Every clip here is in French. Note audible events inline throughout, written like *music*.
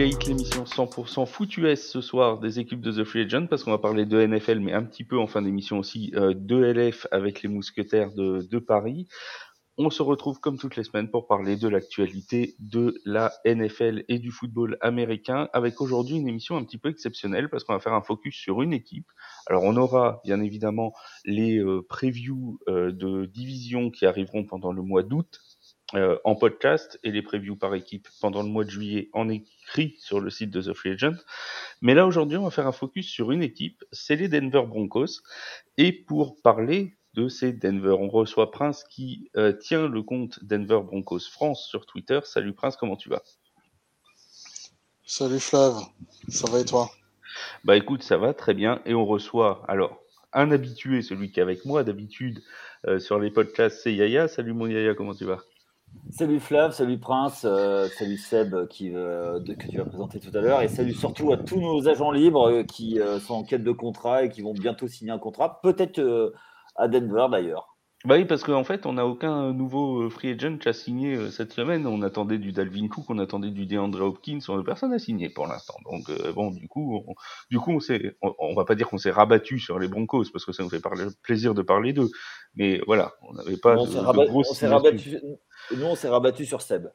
L'émission 100% foot ce soir des équipes de The Free Agent parce qu'on va parler de NFL mais un petit peu en fin d'émission aussi euh, de LF avec les mousquetaires de, de Paris. On se retrouve comme toutes les semaines pour parler de l'actualité de la NFL et du football américain avec aujourd'hui une émission un petit peu exceptionnelle parce qu'on va faire un focus sur une équipe. Alors on aura bien évidemment les euh, previews euh, de divisions qui arriveront pendant le mois d'août euh, en podcast et les previews par équipe pendant le mois de juillet en écrit sur le site de The Free Agent. Mais là aujourd'hui, on va faire un focus sur une équipe, c'est les Denver Broncos. Et pour parler de ces Denver, on reçoit Prince qui euh, tient le compte Denver Broncos France sur Twitter. Salut Prince, comment tu vas? Salut Flav, ça va et toi? Bah écoute, ça va très bien. Et on reçoit alors un habitué, celui qui est avec moi d'habitude euh, sur les podcasts, c'est Yaya. Salut mon Yaya, comment tu vas? Salut Flav, salut Prince, euh, salut Seb qui, euh, que tu vas présenter tout à l'heure et salut surtout à tous nos agents libres euh, qui sont en quête de contrat et qui vont bientôt signer un contrat, peut-être à Denver d'ailleurs. Bah oui, parce qu'en fait, on n'a aucun nouveau euh, free agent a signé euh, cette semaine. On attendait du Dalvin Cook, on attendait du DeAndre Hopkins, on- personne n'a signé pour l'instant. Donc euh, bon, du coup, on, du coup, on s'est, on, on va pas dire qu'on s'est rabattu sur les Broncos parce que ça nous fait parler, plaisir de parler d'eux. Mais voilà, on n'avait pas on de, s'est de rabat- grosses on s'est signatures. rabattu, nous on s'est rabattu sur Seb.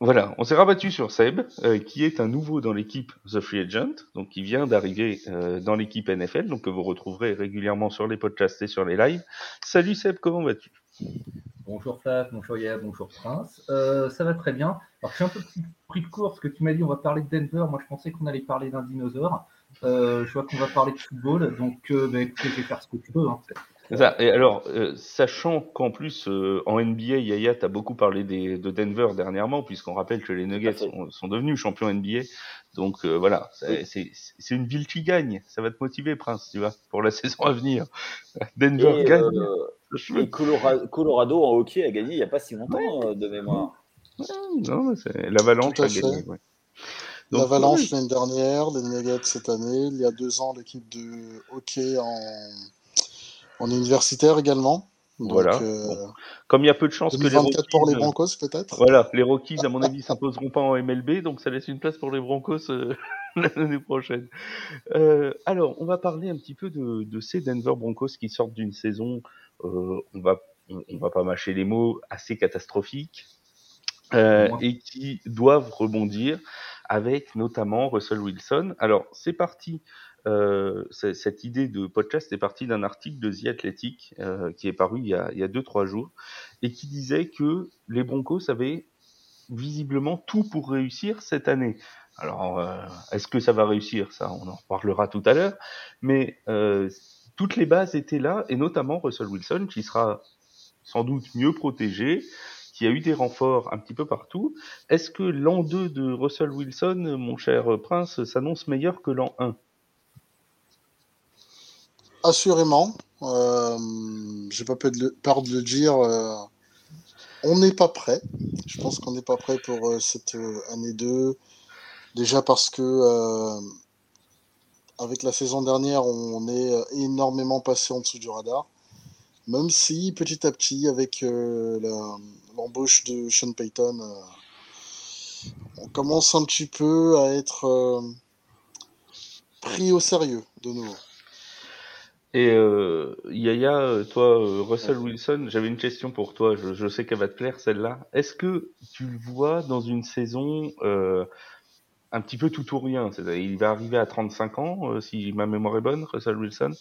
Voilà, on s'est rabattu sur Seb, euh, qui est un nouveau dans l'équipe The Free Agent, donc qui vient d'arriver euh, dans l'équipe NFL, donc que vous retrouverez régulièrement sur les podcasts et sur les lives. Salut Seb, comment vas-tu? Bonjour Flav, bonjour Yaya, bonjour Prince. Euh, ça va très bien. Alors, je suis un peu pris de court parce que tu m'as dit on va parler de Denver. Moi, je pensais qu'on allait parler d'un dinosaure. Je vois qu'on va parler de football. Donc, bah, écoutez, je vais faire ce que tu veux. Hein. C'est ça. Et alors, euh, sachant qu'en plus, euh, en NBA, Yaya, t'as beaucoup parlé des, de Denver dernièrement, puisqu'on rappelle que les Nuggets sont, sont devenus champions NBA. Donc euh, voilà, c'est une ville qui gagne. Ça va te motiver, Prince, tu vois, pour la *laughs* saison à venir. Denver Et, gagne. euh, et Colora- Colorado en hockey a gagné il n'y a pas si longtemps de mémoire. Non, c'est- l'Avalanche a gagné. ouais. Donc, L'Avalanche ouais, l'année dernière, les Nuggets cette année, il y a deux ans l'équipe de hockey en, en universitaire également. Donc, Voilà. euh, Comme il y a peu de chances que les 2024 pour les Rockies, euh, Broncos peut-être Voilà, les Rockies, à mon avis, s'imposeront pas en MLB, donc ça laisse une place pour les Broncos euh, *laughs* l'année prochaine. Euh, alors, on va parler un petit peu de, de ces Denver Broncos qui sortent d'une saison, on va on, on va pas mâcher les mots, assez catastrophique, et qui doivent rebondir avec notamment Russell Wilson. Alors, c'est parti. Euh, cette idée de podcast est partie d'un article de The Athletic euh, qui est paru il y a, il y a deux trois jours et qui disait que les Broncos avaient visiblement tout pour réussir cette année. Alors, euh, est-ce que ça va réussir? Ça, on en reparlera tout à l'heure. Mais euh, toutes les bases étaient là, et notamment Russell Wilson, qui sera sans doute mieux protégé, qui a eu des renforts un petit peu partout. Est-ce que l'an 2 de Russell Wilson, mon cher Prince, s'annonce meilleur que l'an 1 Assurément. Euh, J'ai pas peur de, le, dire. euh, on n'est pas prêt. Je pense qu'on n'est pas prêt pour euh, cette année 2. Déjà parce que avec la saison dernière, on est énormément passé en dessous du radar. Même si petit à petit, avec l'embauche de Sean Payton, on commence un petit peu à être pris au sérieux de nouveau. Et euh, Yaya, euh, toi, euh, Russell Wilson, j'avais une question pour toi. Je, je sais qu'elle va te plaire celle-là. Est-ce que tu le vois dans une saison euh, un petit peu tout ou rien? Il va arriver à 35 ans, si ma mémoire est bonne, Russell Wilson.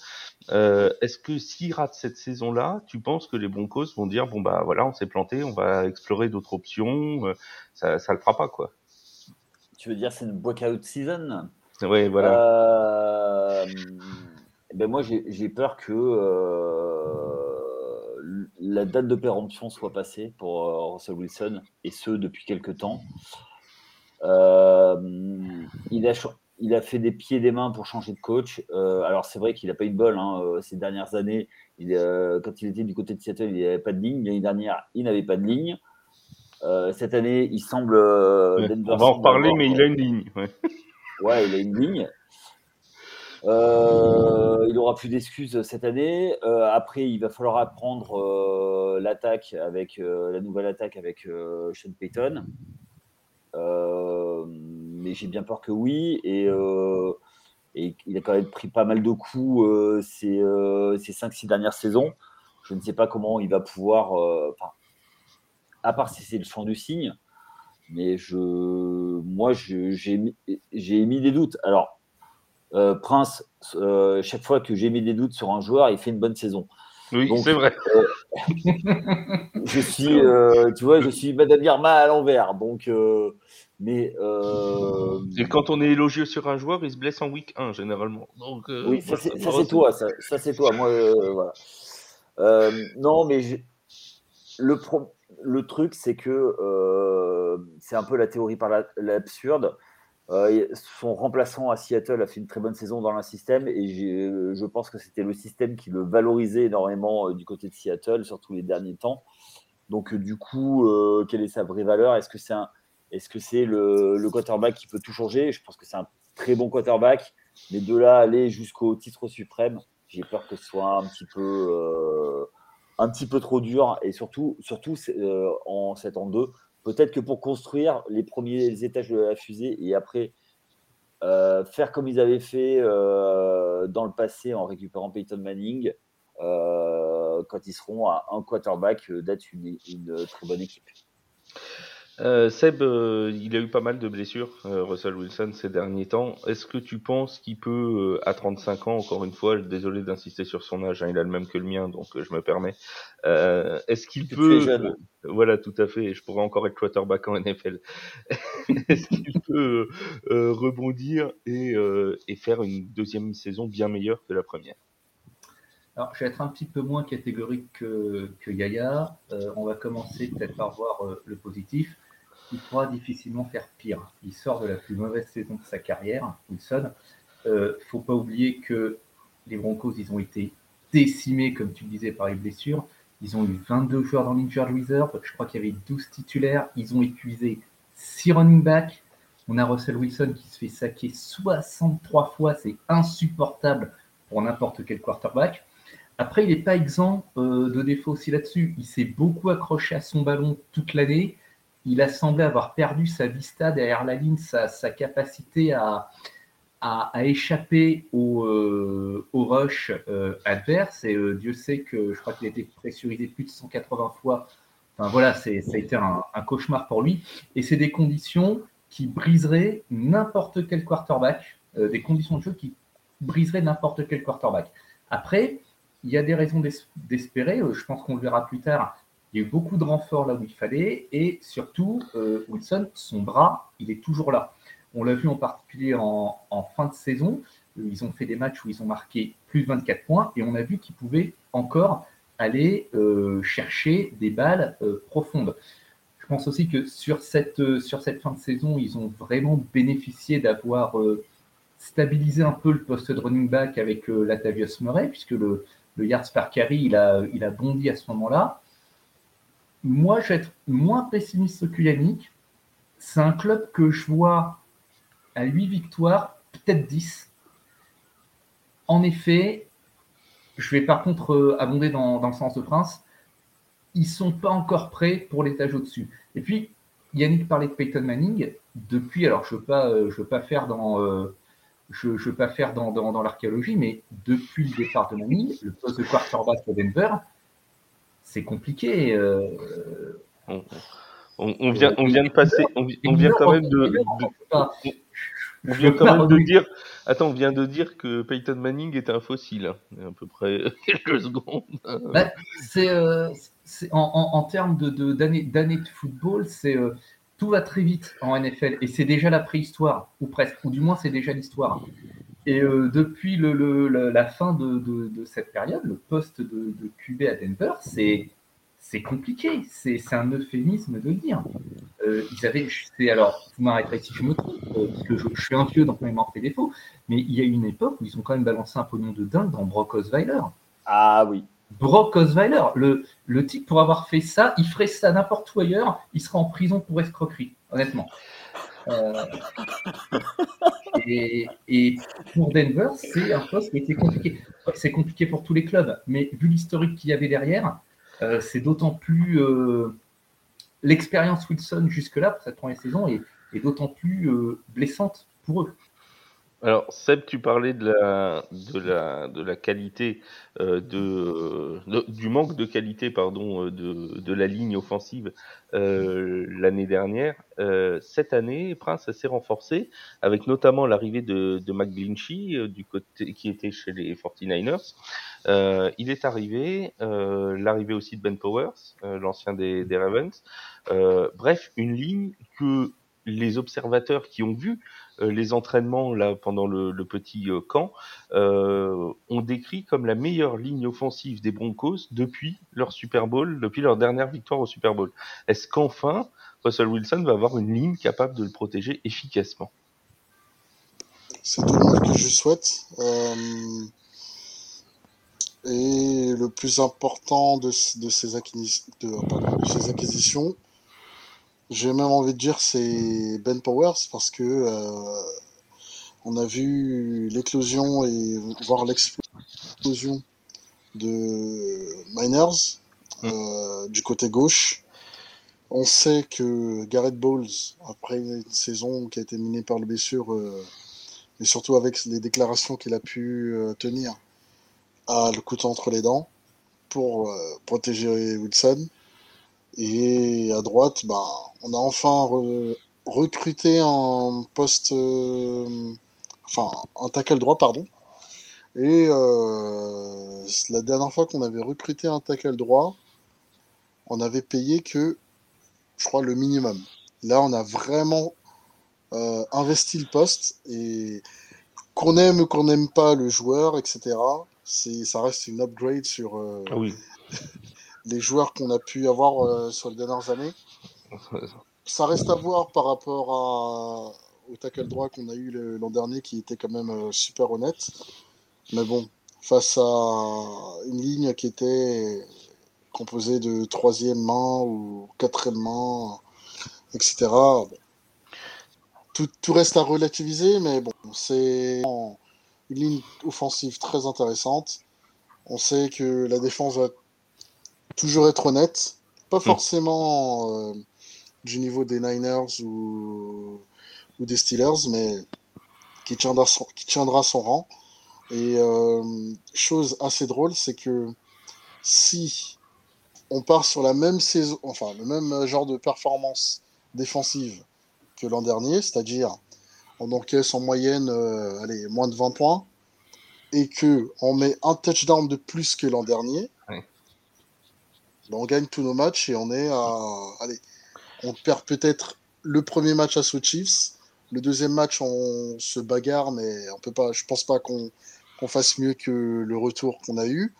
Est-ce que s'il rate cette saison-là, tu penses que les Broncos vont dire bon bah voilà, on s'est planté, on va explorer d'autres options, ça, ça le fera pas quoi? Tu veux dire c'est une breakout season? Ouais, voilà. Euh, ben moi, j'ai peur que euh, la date de péremption soit passée pour euh, Russell Wilson, et ce depuis quelques temps. Euh, il, a, il a fait des pieds et des mains pour changer de coach. Alors, c'est vrai qu'il n'a pas eu de bol hein, ces dernières années. Il, quand il était du côté de Seattle, il n'avait pas de ligne. L'année dernière, il n'avait pas de ligne. Cette année, il semble. on va en avoir- mais il a une ligne. Ouais. Ouais, il a une ligne. Euh, il aura plus d'excuses cette année. Euh, après, il va falloir apprendre euh, l'attaque avec euh, la nouvelle attaque avec euh, Sean Payton. Euh, mais j'ai bien peur que oui. Et, il a quand même pris pas mal de coups ces, ces 5-6 dernières saisons. Je ne sais pas comment il va pouvoir, à part si c'est le champ du signe, mais je, moi, j'ai émis des doutes. Alors, Prince, chaque fois que j'ai mis des doutes sur un joueur, il fait une bonne saison. Oui, c'est vrai. *laughs* je suis, tu vois, je suis Madame Irma à l'envers. Donc, mais. Et quand on est élogieux sur un joueur, il se blesse en week 1 généralement. Donc, oui, ça c'est toi. Ça, ça c'est toi. Moi, voilà. non, mais le, le truc, c'est que c'est un peu la théorie par l'absurde. Son remplaçant à Seattle a fait une très bonne saison dans le système et je pense que c'était le système qui le valorisait énormément du côté de Seattle, surtout les derniers temps. Donc, du coup, quelle est sa vraie valeur? Est-ce que c'est est-ce que c'est le, quarterback qui peut tout changer? Je pense que c'est un très bon quarterback, mais de là aller jusqu'au titre suprême, j'ai peur que ce soit un petit peu un petit peu trop dur et surtout, surtout euh, en 7 en 2. Peut-être que pour construire les premiers étages de la fusée et après euh, faire comme ils avaient fait euh, dans le passé en récupérant Peyton Manning, quand ils seront à un quarterback d'être une, une très bonne équipe. Euh, Seb, euh, il a eu pas mal de blessures, euh, Russell Wilson, ces derniers temps. Est-ce que tu penses qu'il peut, à 35 ans, encore une fois, désolé d'insister sur son âge, hein, il a le même que le mien, donc je me permets. Est-ce qu'il peut, voilà, tout à fait, je pourrais encore être quarterback en NFL. *laughs* Est-ce qu'il peut rebondir et, et faire une deuxième saison bien meilleure que la première? Alors, je vais être un petit peu moins catégorique que, que Yaya. on va commencer peut-être par voir le positif il pourra difficilement faire pire. Il sort de la plus mauvaise saison de sa carrière, Wilson. Il euh, ne faut pas oublier que les Broncos, ils ont été décimés, comme tu disais, par les blessures. Ils ont eu 22 joueurs dans l'injured reserve. Je crois qu'il y avait 12 titulaires. Ils ont épuisé 6 running backs. On a Russell Wilson qui se fait saquer 63 fois. C'est insupportable pour n'importe quel quarterback. Après, il n'est pas exempt euh, de défauts aussi là-dessus. Il s'est beaucoup accroché à son ballon toute l'année il a semblé avoir perdu sa vista derrière la ligne, sa, capacité à, échapper au, euh, rush euh, adverse. Et euh, Dieu sait que je crois qu'il a été pressurisé plus de 180 fois. Enfin voilà, ça a été un, cauchemar pour lui. Et c'est des conditions qui briseraient n'importe quel quarterback, des conditions de jeu qui briseraient n'importe quel quarterback. Après, il y a des raisons d'espérer. Je pense qu'on le verra plus tard beaucoup de renforts là où il fallait et surtout, euh, Wilson, son bras, il est toujours là. On l'a vu en particulier en, fin de saison. Ils ont fait des matchs où ils ont marqué plus de 24 points et on a vu qu'ils pouvaient encore aller euh, chercher des balles euh, profondes. Je pense aussi que sur cette, sur cette fin de saison, ils ont vraiment bénéficié d'avoir stabilisé un peu le poste de running back avec Latavius Murray, puisque le, le yards par carry, il a, il a bondi à ce moment-là moi, je vais être moins pessimiste que Yannick. C'est un club que je vois à 8 victoires, peut-être 10. En effet, je vais par contre euh, abonder dans, le sens de Prince. Ils ne sont pas encore prêts pour l'étage au-dessus. Et puis, Yannick parlait de Peyton Manning. Depuis, alors je ne veux, pas, euh, veux pas faire dans, euh, dans, l'archéologie, mais depuis le départ de Manning, le poste de quarterback de Denver, c'est compliqué. Euh, on, vient, on vient de passer, on, vient quand même de, on vient quand même de dire, attends, on vient de dire que Peyton Manning est un fossile, hein, à peu près *laughs* quelques secondes. Bah, c'est, euh, en, termes de, d'années, de football, c'est euh, tout va très vite en NFL et c'est déjà la préhistoire ou presque, ou du moins c'est déjà l'histoire. Et euh, depuis le, la fin de, cette période, le poste de, QB à Denver, c'est c'est compliqué. C'est un euphémisme de le dire. Euh, ils avaient, alors, vous m'arrêterez si je me trompe, euh, parce que je, suis un vieux, donc même en fait défaut, mais il y a eu une époque où ils ont quand même balancé un pognon de dingue dans Brock Osweiler. Ah oui. Brock Osweiler, le, le type pour avoir fait ça, il ferait ça n'importe où ailleurs, il serait en prison pour escroquerie, honnêtement. Euh, et, pour Denver, c'est un poste qui était compliqué. C'est compliqué pour tous les clubs, mais vu l'historique qu'il y avait derrière, c'est d'autant plus. L'expérience Wilson jusque-là pour cette première saison est, est d'autant plus blessante pour eux. Alors, Seb, tu parlais de la, de la, de la qualité, euh, de, du manque de qualité, pardon, euh, de, de la ligne offensive euh, l'année dernière. Euh, cette année, Prince s'est renforcé, avec notamment l'arrivée de, de McGlinchey, euh, du côté, qui était chez les 49ers. Euh, il est arrivé, l'arrivée aussi de Ben Powers, l'ancien des, des Ravens. bref, une ligne que les observateurs qui ont vu les entraînements là pendant le, petit euh, camp euh, ont décrit comme la meilleure ligne offensive des Broncos depuis leur Super Bowl, depuis leur dernière victoire au Super Bowl. Est-ce qu'enfin Russell Wilson va avoir une ligne capable de le protéger efficacement? C'est tout le que je souhaite. Et le plus important de, ces, acquisitions, j'ai même envie de dire c'est Ben Powers parce que euh, on a vu l'éclosion et voire l'explosion de Miners mm. euh, du côté gauche. On sait que Garrett Bowles, après une saison qui a été minée par le blessure, euh, et surtout avec les déclarations qu'il a pu euh, tenir, a le couteau entre les dents pour euh, protéger Wilson. Et à droite, bah, on a enfin recruté un poste, euh, enfin un tackle droit, pardon. Et euh, la dernière fois qu'on avait recruté un tackle droit, on avait payé que, je crois, le minimum. Là, on a vraiment euh, investi le poste et qu'on aime ou qu'on n'aime pas le joueur, etc. Ça reste une upgrade sur ah oui. *laughs* les joueurs qu'on a pu avoir sur les dernières années ça reste à voir par rapport au tackle droit qu'on a eu l'an dernier qui était quand même euh, super honnête. Mais bon, face à une ligne qui était composée de troisième main ou quatrième main, etc. Tout, tout, reste à relativiser, mais bon, c'est une ligne offensive très intéressante. On sait que la défense va toujours être honnête, pas hmm. forcément euh, du niveau des Niners ou, ou des Steelers, mais qui tiendra son, qui tiendra son rang. Et euh, chose assez drôle, c'est que si on part sur la même saison, enfin le même genre de performance défensive que l'an dernier, c'est-à-dire on encaisse en moyenne euh, allez, moins de 20 points, et que on met un touchdown de plus que l'an dernier, ben, on gagne tous nos matchs et on est à allez, on perd peut-être le premier match à aux Chiefs. Le deuxième match, on se bagarre, mais on peut pas. Je pense pas qu'on fasse mieux que le retour qu'on a eu.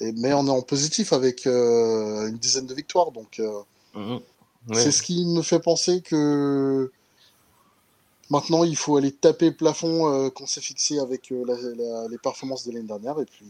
Et, mais on est en positif avec euh, une dizaine de victoires, donc euh, mhm. c'est ce qui me fait penser que maintenant il faut aller taper le plafond euh, qu'on s'est fixé avec les performances de l'année dernière et puis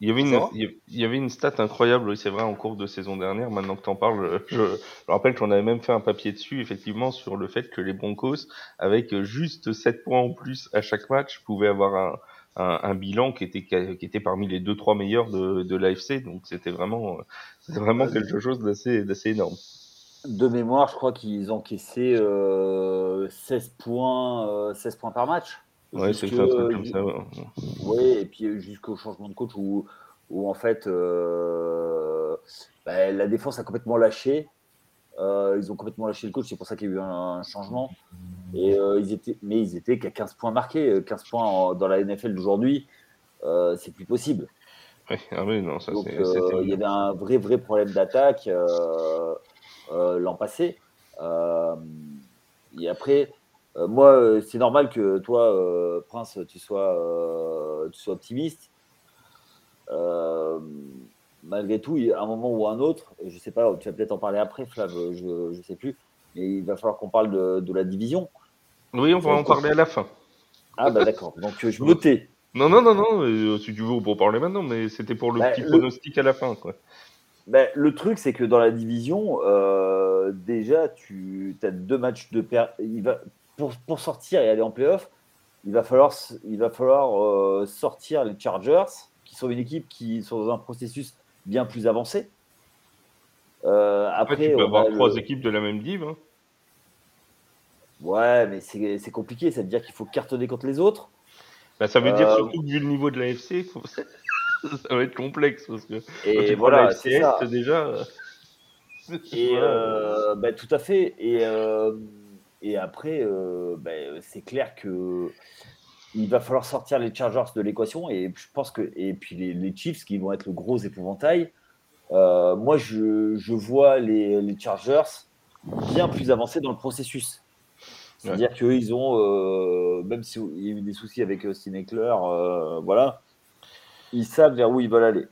il y, avait une, il y avait une stat incroyable, oui, c'est vrai, en cours de saison dernière. Maintenant que tu en parles, je, je rappelle qu'on avait même fait un papier dessus, effectivement, sur le fait que les Broncos, avec juste 7 points en plus à chaque match, pouvaient avoir un, un, un bilan qui était, qui était parmi les 2-3 meilleurs de, de l'AFC. Donc c'était vraiment, c'était vraiment quelque chose d'assez, d'assez énorme. De mémoire, je crois qu'ils encaissaient euh, 16, points, euh, 16 points par match. Ouais, c'est un truc comme ça. Oui, et puis jusqu'au changement de coach où, où en fait euh, bah, la défense a complètement lâché. Euh, ils ont complètement lâché le coach, c'est pour ça qu'il y a eu un, changement. Et, euh, ils étaient, mais ils étaient qu'à 15 points marqués. 15 points dans la NFL d'aujourd'hui, c'est plus possible. Oui, ah oui, non, ça c'est. il y avait un vrai, vrai problème d'attaque l'an passé. et après, euh, moi, euh, c'est normal que toi, euh, Prince, tu sois, tu sois optimiste. malgré tout, à un moment ou à un autre, je ne sais pas, tu vas peut-être en parler après, Flav, je ne sais plus, mais il va falloir qu'on parle de, la division. Oui, on va en parler à la fin. Ah bah d'accord, donc je me *laughs* tais. Non, non, non, non, si tu veux, on peut en parler maintenant, mais c'était pour le bah, petit pronostic à la fin. Quoi. Bah, le truc, c'est que dans la division, déjà, tu as deux matchs de per... va pour, sortir et aller en playoff, il va falloir, il va falloir euh, sortir les Chargers, qui sont une équipe qui sont dans un processus bien plus avancé. Euh, après, tu peux avoir trois équipes de la même div. Hein. Ouais, mais c'est compliqué, ça veut dire qu'il faut cartonner contre les autres. Bah, ça veut dire euh, surtout que vu le niveau de l'AFC, faut... *laughs* ça va être complexe parce que et voilà, c'est déjà. *laughs* Et euh, bah, tout à fait. Et, euh, et après, bah, c'est clair que il va falloir sortir les Chargers de l'équation et je pense que et puis les, les, Chiefs qui vont être le gros épouvantail. moi, je, je vois les, les, Chargers bien plus avancés dans le processus. C'est-à-dire qu'eux, ils ont, euh, même s'il y a eu des soucis avec Austin Eckler, euh, voilà, ils savent vers où ils veulent aller.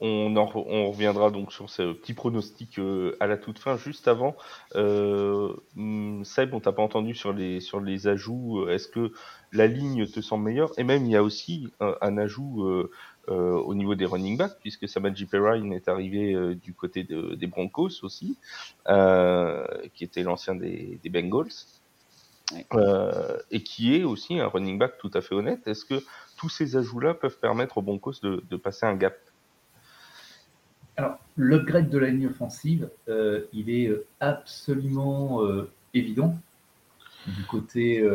On, on reviendra donc sur ce petit pronostic euh, à la toute fin. Juste avant, hmm, Seb, on t'a pas entendu sur les, sur les ajouts. Est-ce que la ligne te semble meilleure? Et même, il y a aussi un, ajout au niveau des running backs, puisque Samaji Perrine est arrivé du côté des Broncos aussi, qui était l'ancien des, des Bengals. Euh, et qui est aussi un running back tout à fait honnête. Est-ce que tous ces ajouts-là peuvent permettre aux Broncos de, de passer un gap? Alors, l'upgrade de la ligne offensive, euh, il est euh, absolument évident du côté,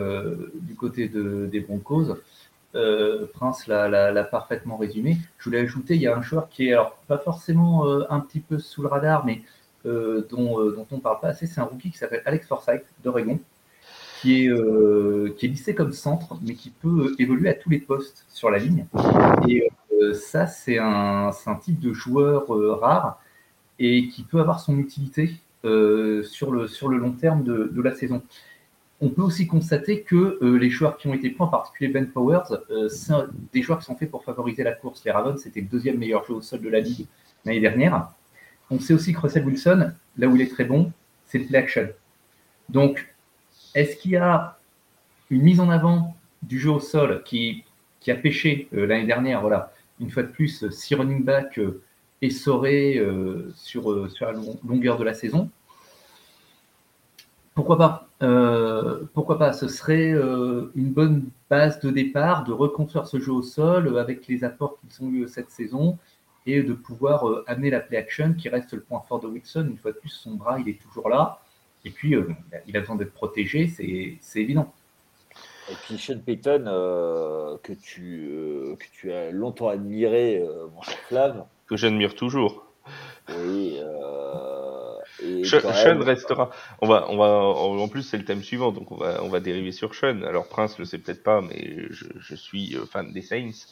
du côté de, des Broncos. Prince l'a parfaitement résumé. Je voulais ajouter, il y a un joueur qui est alors pas forcément un petit peu sous le radar, mais dont, dont on ne parle pas assez, c'est un rookie qui s'appelle Alex Forsythe d'Oregon qui est, euh, qui est lissé comme centre, mais qui peut évoluer à tous les postes sur la ligne. Euh, ça, c'est un, type de joueur euh, rare et qui peut avoir son utilité sur, le, sur le long terme de, la saison. On peut aussi constater que les joueurs qui ont été pris, en particulier Ben Powers, c'est des joueurs qui sont faits pour favoriser la course. Les Ravens, c'était le deuxième meilleur jeu au sol de la ligue l'année dernière. On sait aussi que Russell Wilson, là où il est très bon, c'est le play action. Donc, est-ce qu'il y a une mise en avant du jeu au sol qui, a pêché euh, l'année dernière? Voilà, une fois de plus, six running back euh, essorés euh, sur, sur, la longueur de la saison. Pourquoi pas Pourquoi pas Ce serait une bonne base de départ de reconstruire ce jeu au sol avec les apports qui sont eu cette saison et de pouvoir amener la play action qui reste le point fort de Wilson. Une fois de plus, son bras, il est toujours là. Et puis, euh, il a besoin d'être protégé, c'est évident. Et puis Sean Payton, euh, que, tu, euh, que tu as longtemps admiré, mon cher Flav. Que j'admire toujours. Oui. Sean restera. On va, on va, en plus, c'est le thème suivant, donc on va, on va dériver sur Sean. Alors, Prince le sait peut-être pas, mais je, je, suis fan des Saints.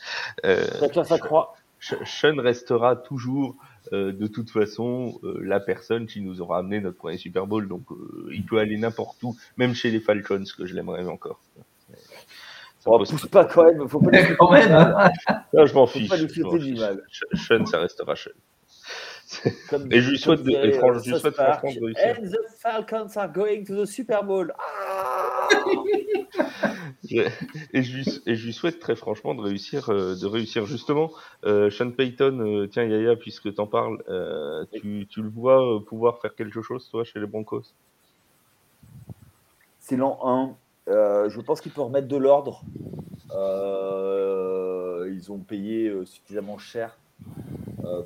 Euh, ça croit. Sean restera toujours euh, de toute façon euh, la personne qui nous aura amené notre premier Super Bowl. Donc euh, il peut aller n'importe où, même chez les Falcons, que je l'aimerais encore. Ça oh, pousse pas quand même, faut pas *laughs* quand même. Hein. je m'en fiche. Sean, ça restera Sean. *laughs* et je lui souhaite, de, et franchement, je lui souhaite franchement de réussir. And the Falcons are going to the Super Bowl. Ah *laughs* et, je lui, et je lui souhaite très franchement de réussir, euh, de réussir justement. Euh, Sean Payton, euh, tiens Yaya, puisque t'en parles, euh, tu, tu, le vois pouvoir faire quelque chose toi chez les Broncos? C'est l'an 1. Je pense qu'il peut remettre de l'ordre. ils ont payé suffisamment cher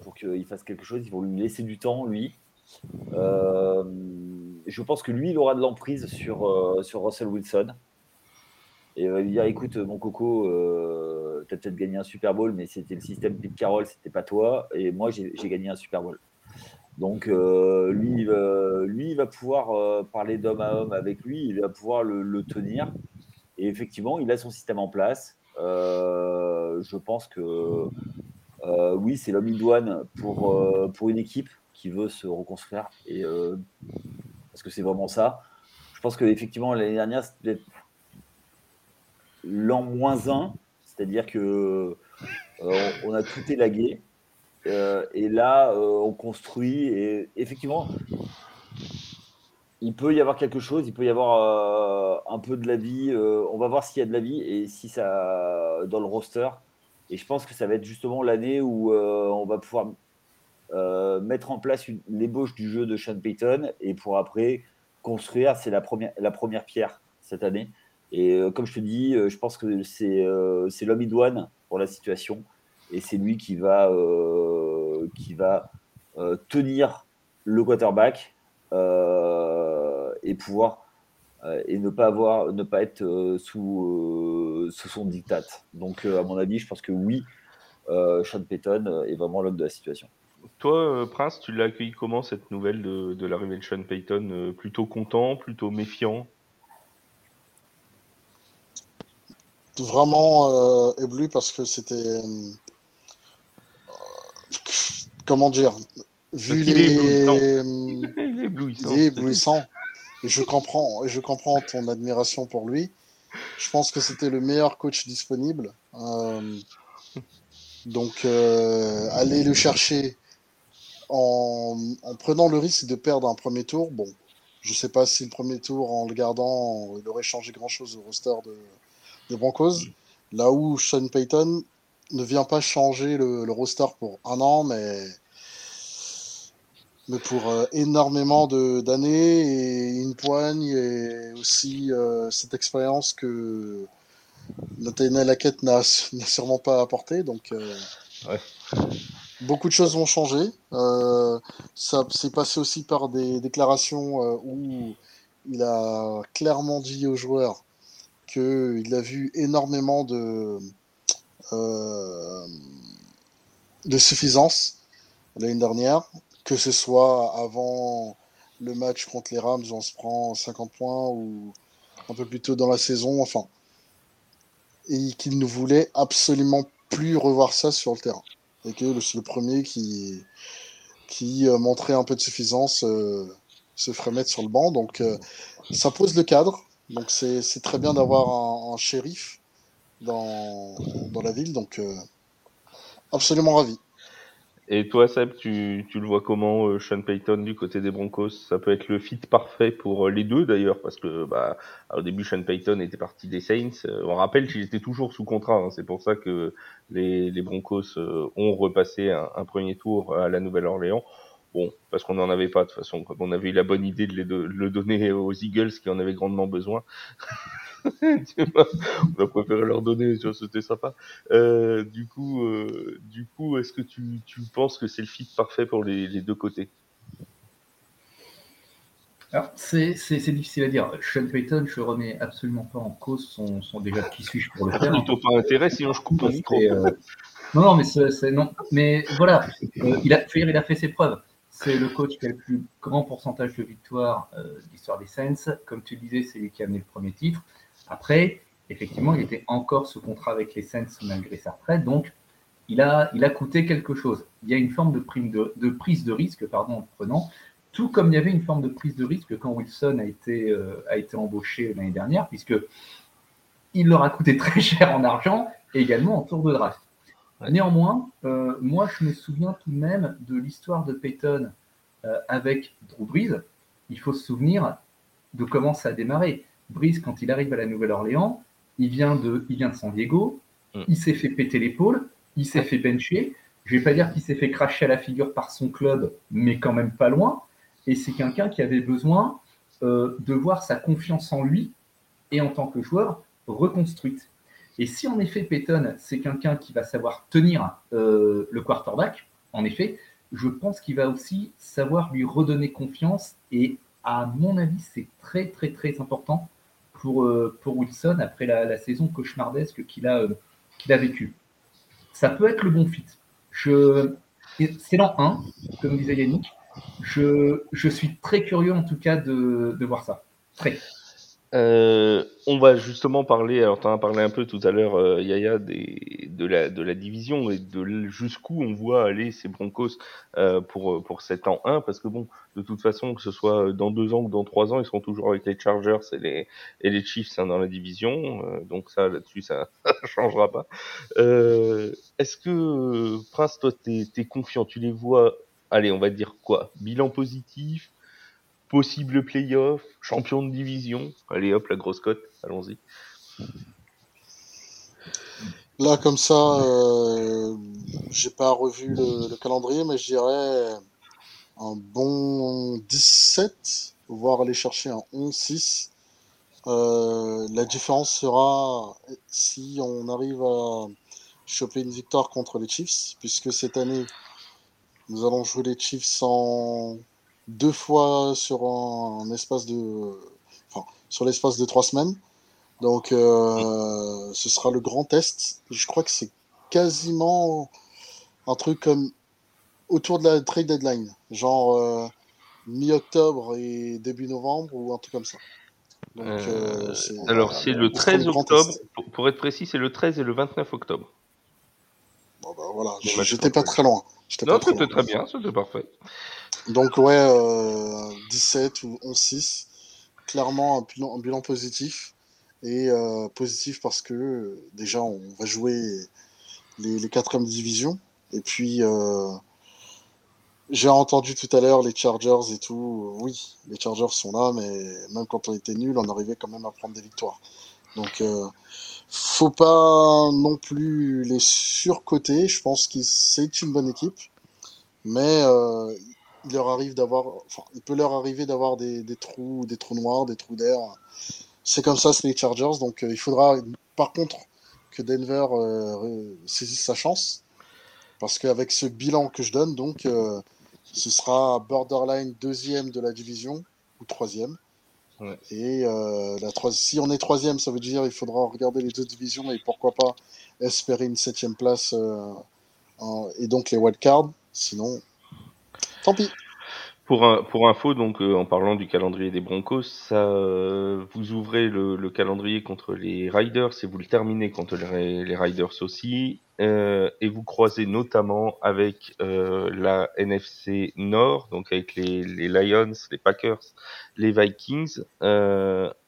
pour qu'il fasse quelque chose. Ils vont lui laisser du temps, lui. je pense que lui, il aura de l'emprise sur, sur Russell Wilson et il va lui dire écoute mon coco euh, tu as peut-être gagné un Super Bowl mais c'était le système Pete Carroll c'était pas toi et moi j'ai gagné un Super Bowl donc euh, lui, lui il va pouvoir euh, parler d'homme à homme avec lui il va pouvoir le, tenir. Et effectivement il a son système en place. Je pense que oui c'est l'homme idoine pour, pour une équipe qui veut se reconstruire. Et parce que c'est vraiment ça? Je pense qu'effectivement l'année dernière c'était l'an moins 1, c'est-à-dire que euh, on a tout élagué. Euh, et là, euh, on construit. Et effectivement, il peut y avoir quelque chose, il peut y avoir un peu de la vie. on va voir s'il y a de la vie et si ça dans le roster. Et je pense que ça va être justement l'année où on va pouvoir mettre en place l'ébauche du jeu de Sean Payton et pour après construire. C'est la première, la première pierre cette année. Et euh, comme je te dis, euh, je pense que c'est euh, l'homme idoine pour la situation. Et c'est lui qui va, qui va tenir le quarterback et pouvoir et ne pas avoir, ne pas être sous, sous son diktat. Donc, à mon avis, je pense que oui, Sean Payton est vraiment l'homme de la situation. Toi, Prince, tu l'as accueilli comment cette nouvelle de, de l'arrivée de Sean Payton Plutôt content, plutôt méfiant? Vraiment ébloui parce que c'était comment dire, vu les. Il est éblouissant. éblouissant. Et je comprends, je comprends ton admiration pour lui. Je pense que c'était le meilleur coach disponible. Euh, donc, euh, aller le chercher en, prenant le risque de perdre un premier tour, bon, je ne sais pas si le premier tour, en le gardant, il aurait changé grand-chose au roster de, de Broncos. Là où Sean Payton ne vient pas changer le, roster pour un an, mais, mais pour euh, énormément d'années et une poigne et aussi euh, cette expérience que Nathaniel Hackett n'a sûrement pas apporté. Donc, euh, beaucoup de choses vont changer. ça s'est passé aussi par des déclarations où il a clairement dit aux joueurs qu'il a vu énormément de euh, de suffisance l'année dernière, que ce soit avant le match contre les Rams où on se prend 50 points ou un peu plus tôt dans la saison, enfin. Et qu'il ne voulait absolument plus revoir ça sur le terrain. Et que c'est le premier qui, qui euh, montrait un peu de suffisance euh, se ferait mettre sur le banc. Donc ça pose le cadre. Donc c'est très bien d'avoir un, shérif dans, la ville. Donc, euh, absolument ravi. Et toi, Seb, tu, tu le vois comment, euh, Sean Payton, du côté des Broncos? Ça peut être le fit parfait pour euh, les deux, d'ailleurs, parce que bah, au début, Sean Payton était parti des Saints. On rappelle qu'il était toujours sous contrat. Hein. C'est pour ça que les, Broncos ont repassé un, premier tour à la Nouvelle-Orléans. Bon, parce qu'on n'en avait pas de toute façon. Comme on avait eu la bonne idée de, les de le donner aux Eagles qui en avaient grandement besoin. *laughs* on a préféré leur donner, c'était sympa. Euh, du coup, euh, du coup, est-ce que tu, tu, penses que c'est le fit parfait pour les, les deux côtés? Alors, c'est difficile à dire. Sean Payton, je remets absolument pas en cause son, son déjà qui suis-je pour le faire. Il pas intérêt, sinon je coupe mon micro. Euh... Non, non, mais c'est non. Mais voilà, il a, il a fait ses preuves. C'est le coach qui a le plus grand pourcentage de victoires euh, de l'histoire des Saints. Comme tu disais, c'est lui qui a amené le premier titre. Après, effectivement, il était encore sous contrat avec les Saints malgré sa retraite, donc il a, coûté quelque chose. Il y a une forme de, prise de risque pardon, en prenant, tout comme il y avait une forme de prise de risque quand Wilson a été, euh, embauché l'année dernière, puisque il leur a coûté *laughs* très cher en argent et également en tour de draft. Néanmoins, euh, moi je me souviens tout de même de l'histoire de Peyton euh, avec Drew Brees. Il faut se souvenir de comment ça a démarré. Brice, quand il arrive à la Nouvelle-Orléans, il vient de, il vient de San Diego, mm. il s'est fait péter l'épaule, il s'est fait bencher. Je vais pas dire qu'il s'est fait cracher à la figure par son club, mais quand même pas loin. Et c'est quelqu'un qui avait besoin euh, de voir sa confiance en lui et en tant que joueur reconstruite. Et si en effet Peyton, c'est quelqu'un qui va savoir tenir euh, le quarterback, en effet, je pense qu'il va aussi savoir lui redonner confiance et à mon avis, c'est très très très important pour, euh, pour Wilson après la, saison cauchemardesque qu'il a, euh, a vécue. Ça peut être le bon fit. Je, c'est l'an 1, comme disait Yannick. Je, je, suis très curieux en tout cas de, de voir ça. Très. Euh, on va justement parler, alors tu en as parlé un peu tout à l'heure, euh, Yaya, des, de, la, de la division et de jusqu'où on voit aller ces Broncos euh, pour, pour cet an 1, parce que bon, de toute façon, que ce soit dans deux ans ou dans trois ans, ils seront toujours avec les Chargers et les, et les Chiefs hein, dans la division, euh, donc ça, là-dessus, ça *laughs* ne changera pas. Euh, est-ce que, Prince, toi, tu es, confiant, tu les vois, allez, on va dire quoi? Bilan positif? Possible playoff, champion de division. Allez hop, la grosse cote, allons-y. Là, comme ça, euh, j'ai pas revu le, calendrier, mais je dirais un bon 17, voire aller chercher un 11-6. Euh, la différence sera si on arrive à choper une victoire contre les Chiefs, puisque cette année, nous allons jouer les Chiefs en deux fois sur un, espace de. Enfin, sur l'espace de trois semaines. Donc, euh, ce sera le grand test. Je crois que c'est quasiment un truc comme autour de la trade deadline, genre euh, mi-octobre et début novembre ou un truc comme ça. Donc, euh, alors, c'est le 13 octobre, pour, être précis, c'est le 13 et le 29 octobre. Bon, bah voilà, j'étais pas très loin. Non, c'était très bien, c'était parfait. Donc, ouais, 17 ou 11-6 clairement un bilan, positif. Et euh, positif parce que déjà, on va jouer les, les divisions. Et puis, euh, j'ai entendu tout à l'heure les Chargers et tout. Oui, les Chargers sont là, mais même quand on était nul, on arrivait quand même à prendre des victoires. Donc, euh, faut pas non plus les surcoter. Je pense que c'est une bonne équipe, mais euh, il leur arrive d'avoir, il peut leur arriver d'avoir des, trous, des trous noirs, des trous d'air. C'est comme ça, c'est les Chargers. Donc, euh, il faudra, par contre, que Denver euh, saisisse sa chance, parce qu'avec ce bilan que je donne, donc, euh, ce sera borderline deuxième de la division ou troisième. Et la si on est troisième, ça veut dire il faudra regarder les deux divisions et pourquoi pas espérer une septième place et donc les wildcards. Sinon, Tant pis. Pour, un, pour info, donc euh, en parlant du calendrier des Broncos, ça, euh, vous ouvrez le, calendrier contre les Riders et vous le terminez contre les, Riders aussi. Euh, et vous croisez notamment avec la NFC Nord, donc avec les Lions, les Packers, les Vikings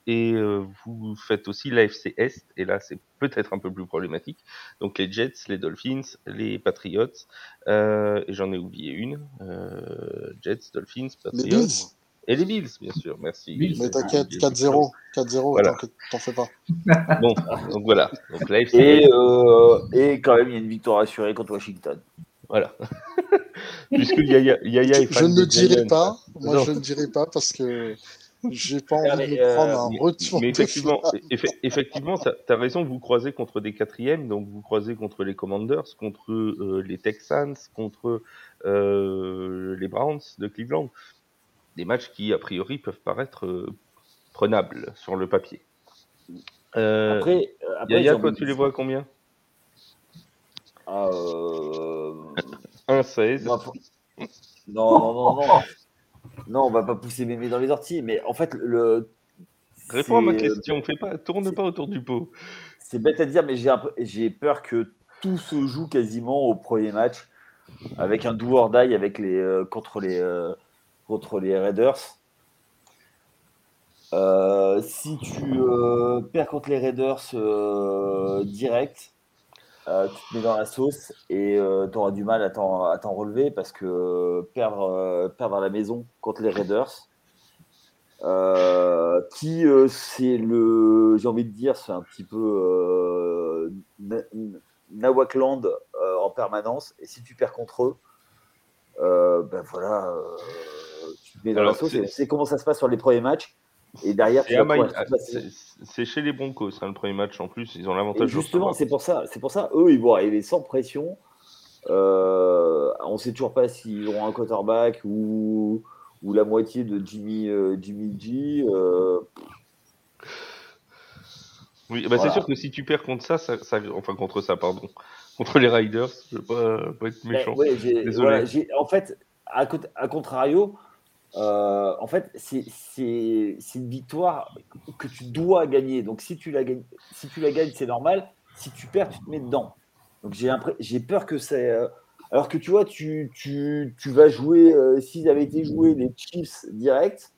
et euh, vous faites aussi l'AFC Est, et là c'est peut-être un peu plus problématique. Donc les Jets, les Dolphins, les Patriots, euh, et j'en ai oublié une, euh, Jets, Dolphins, Patriots. Et les Bills, bien sûr, merci. Mais t'inquiète, 4-0, 4-0, voilà. t'en fais pas. *laughs* Bon, donc voilà. Donc, et, et quand même, il y a une victoire assurée contre Washington. Voilà. *laughs* Puisque Yaya, Yaya est fan Je ne dirai pas, moi je ne dirai pas parce que j'ai pas envie de euh, prendre un retour. Mais effectivement, effectivement, tu as, raison, vous croisez contre des quatrièmes, donc vous croisez contre les Commanders, contre euh, les Texans, contre euh, les Browns de Cleveland. Des matchs qui, a priori, peuvent paraître prenables sur le papier. après, après Yaya, toi, tu les vois à combien? Ah, 1-16. Non, non, non, non. Non, on va pas pousser mémé dans les orties, mais en fait, le. Réponds à ma question, fais pas, tourne pas autour du pot. C'est bête à dire, mais j'ai peur que tout se joue quasiment au premier match avec un do or die avec les, euh, contre, les, euh, contre les Raiders. Euh, si tu perds contre les Raiders direct, euh, tu te mets dans la sauce et euh, tu auras du mal à t'en relever parce que perdre, euh, perdre à la maison contre les Raiders, qui c'est le, j'ai envie de dire, c'est un petit peu Nawakland en permanence. Et si tu perds contre eux, ben voilà, tu te mets dans la sauce. C'est comment ça se passe sur les premiers matchs. Et derrière, c'est chez les Broncos, hein, le premier match en plus. Ils ont l'avantage. Justement, c'est pour ça. C'est pour ça. Eux, ils vont arriver sans pression. Euh, on ne sait toujours pas s'ils auront un quarterback ou, ou la moitié de Jimmy, euh, Jimmy G. Euh. Oui, bah c'est sûr que si tu perds contre ça, ça, enfin contre ça, pardon, *laughs* contre les Riders, je ne veux pas, être méchant. Désolé. en fait, à, à contrario, euh, en fait, c'est une victoire que tu dois gagner. Donc, si tu la gagnes, si tu la gagnes, c'est normal. Si tu perds, tu te mets dedans. Donc, j'ai peur que c'est. Euh, alors que tu vois, tu, tu, tu vas jouer, euh, s'ils avaient été joués les Chiefs direct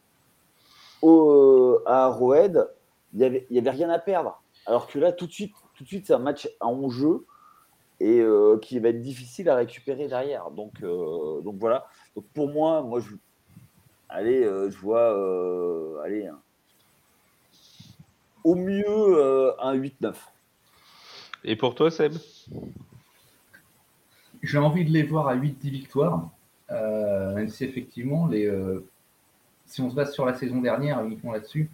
au, à Arrowhead, il n'y avait, y avait rien à perdre. Alors que là, tout de suite, tout de suite c'est un match en jeu et qui va être difficile à récupérer derrière. Donc, donc voilà. Donc pour moi, moi je allez, euh, je vois, euh, allez, au mieux euh, un 8-9. Et pour toi, Seb? J'ai envie de les voir à 8-10 victoires, même si effectivement, les, si on se base sur la saison dernière, uniquement là-dessus,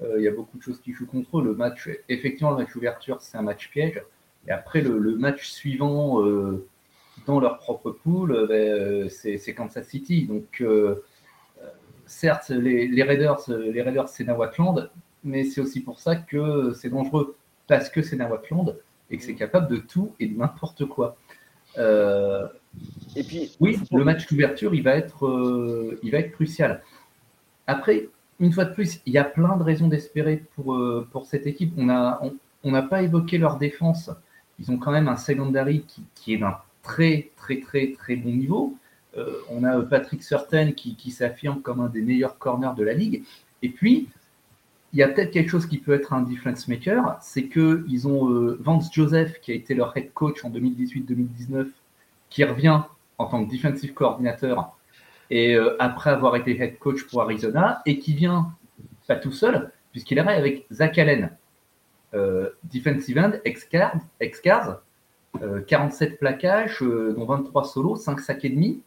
il y a beaucoup de choses qui jouent contre eux. Le match, effectivement, le match ouverture, c'est un match piège. Et après, le, match suivant dans leur propre pool, ben, c'est Kansas City. Donc, certes, les, Raiders, les Raiders c'est Nawakland, mais c'est aussi pour ça que c'est dangereux, parce que c'est Nawakland et que c'est capable de tout et de n'importe quoi. Euh, et puis, oui, le match d'ouverture, il va être, euh, il va être crucial. Après, une fois de plus, il y a plein de raisons d'espérer pour, euh, pour cette équipe. On n'a on, pas évoqué leur défense. Ils ont quand même un secondary qui, qui est d'un très, très, très, très bon niveau. On a Patrick Certain qui, s'affirme comme un des meilleurs corners de la ligue. Et puis, il y a peut-être quelque chose qui peut être un difference maker, c'est qu'ils ont euh, Vance Joseph, qui a été leur head coach en 2018-2019, qui revient en tant que defensive coordinateur, et euh, après avoir été head coach pour Arizona, et qui vient pas tout seul, puisqu'il est avec Zach Allen, euh, defensive end, ex-cars, ex 47 plaquages, dont 23 solos, 5 sacs et demi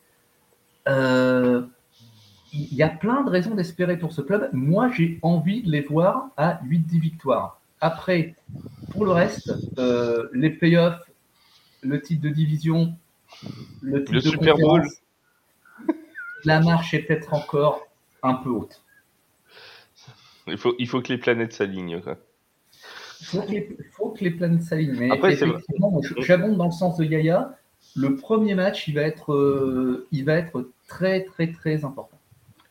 il y a plein de raisons d'espérer pour ce club. Moi, j'ai envie de les voir à 8-10 victoires. Après, pour le reste, euh, les playoffs, le titre de division, le titre de Super Bowl, la marche est peut-être encore un peu haute. Il faut, il faut que les planètes s'alignent. Il faut, que les planètes s'alignent. Mais Après, effectivement, j'abonde dans le sens de Yaya. Le premier match, il va être, euh, il va être très, très, très important.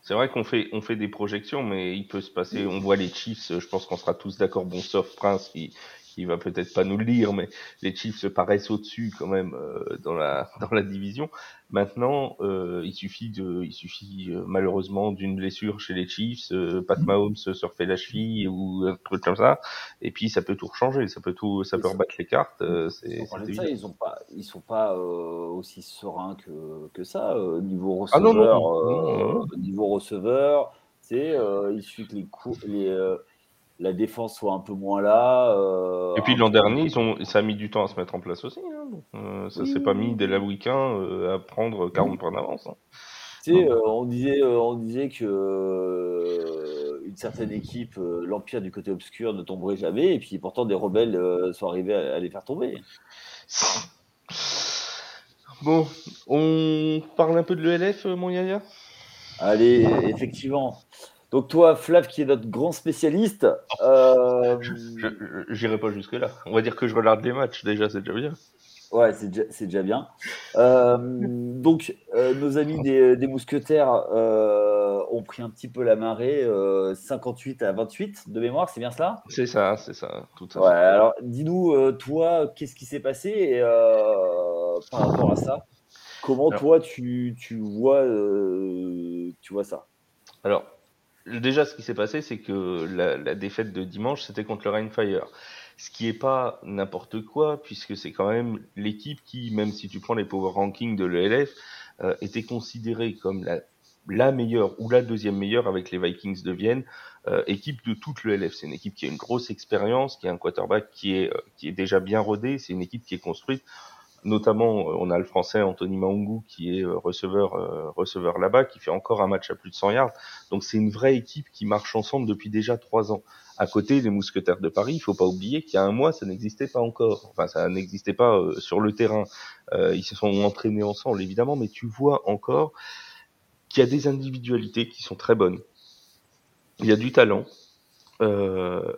C'est vrai qu'on fait, on fait des projections, mais il peut se passer. On voit les Chiefs, je pense qu'on sera tous d'accord, bon, sauf Prince qui, qui va peut-être pas nous le lire, mais les Chiefs se paraissent au-dessus quand même euh, dans la *laughs* dans la division. Maintenant, euh, il suffit de, il suffit euh, malheureusement d'une blessure chez les Chiefs, euh, Pat Mahomes se refait la cheville ou un truc comme ça, et puis ça peut tout changer, ça peut tout, ça peut rebattre les cartes. c'est, ça, ils ont pas, ils sont pas aussi sereins que que ça niveau receveur. Ah non, non, niveau receveur, c'est il suffit que les les la défense soit un peu moins là. Euh, et puis l'an dernier, ils ont, ça a mis du temps à se mettre en place aussi. Hein. Euh, ça s'est pas mis dès la week-end euh, à prendre 40 points d'avance. Hein. Tu sais, on disait, on disait que une certaine équipe, l'empire du côté obscur, ne tomberait jamais, et puis pourtant des rebelles sont arrivés à, les faire tomber. *laughs* Bon, on parle un peu de l'ELF, mon Yaya? Allez, effectivement. Donc toi, Flav, qui est notre grand spécialiste. Euh... J'irai pas jusque-là. On va dire que je regarde les matchs, déjà, c'est déjà bien. Ouais, c'est déjà, déjà, bien. Euh, donc, euh, nos amis des, des mousquetaires euh, ont pris un petit peu la marée, 58 à 28 de mémoire, c'est bien cela? C'est ça, c'est ça, tout ça. Ouais, alors dis-nous, toi, qu'est-ce qui s'est passé par rapport à ça? Comment toi, tu, tu, vois, tu vois ça? Alors, déjà, ce qui s'est passé, c'est que la, défaite de dimanche, c'était contre le Rainfire. Ce qui est pas n'importe quoi, puisque c'est quand même l'équipe qui, même si tu prends les power rankings de l'ELF, euh, était considérée comme la, la, meilleure ou la deuxième meilleure avec les Vikings de Vienne, euh, équipe de toute l'ELF. C'est une équipe qui a une grosse expérience, qui a un quarterback qui est, euh, qui est déjà bien rodé, c'est une équipe qui est construite Notamment, euh, on a le français Anthony Maungu qui est euh, receveur, euh, receveur là-bas, qui fait encore un match à plus de 100 yards. Donc c'est une vraie équipe qui marche ensemble depuis déjà trois ans. À côté, les mousquetaires de Paris, il faut pas oublier qu'il y a un mois, ça n'existait pas encore. Enfin, ça n'existait pas sur le terrain. ils se sont entraînés ensemble, évidemment, mais tu vois encore qu'il y a des individualités qui sont très bonnes. Il y a du talent,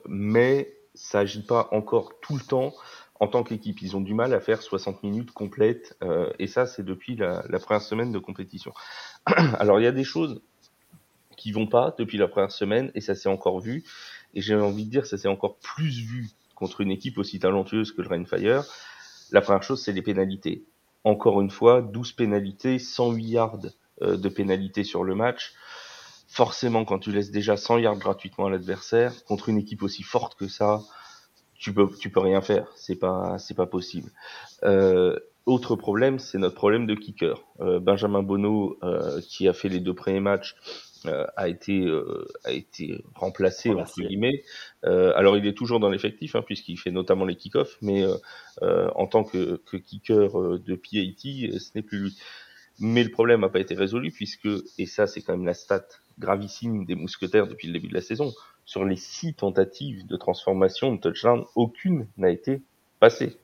mais ça agit pas encore tout le temps en tant qu'équipe. Ils ont du mal à faire 60 minutes complètes, euh, et ça, c'est depuis la, première semaine de compétition. *clears throat* Alors, il y a des choses qui vont pas depuis la première semaine, et ça s'est encore vu, et j'ai envie de dire, ça s'est encore plus vu contre une équipe aussi talentueuse que le Rainfire. La première chose, c'est les pénalités. Encore une fois, 12 pénalités, 108 yards euh, de pénalités sur le match. Forcément, quand tu laisses déjà 100 yards gratuitement à l'adversaire, contre une équipe aussi forte que ça, tu peux tu peux rien faire, c'est pas c'est pas possible. Euh, autre problème, c'est notre problème de kicker. Euh, Benjamin Bonneau, euh, qui a fait les deux premiers matchs, euh, a été euh, a été remplacé entre guillemets. Euh, alors il est toujours dans l'effectif hein, puisqu'il fait notamment les kick-offs, mais en tant que, que kicker de PAT, ce n'est plus lui. Mais le problème n'a pas été résolu puisque et ça c'est quand même la stat gravissime des mousquetaires depuis le début de la saison sur les six tentatives de transformation de touchdown, aucune n'a été passée.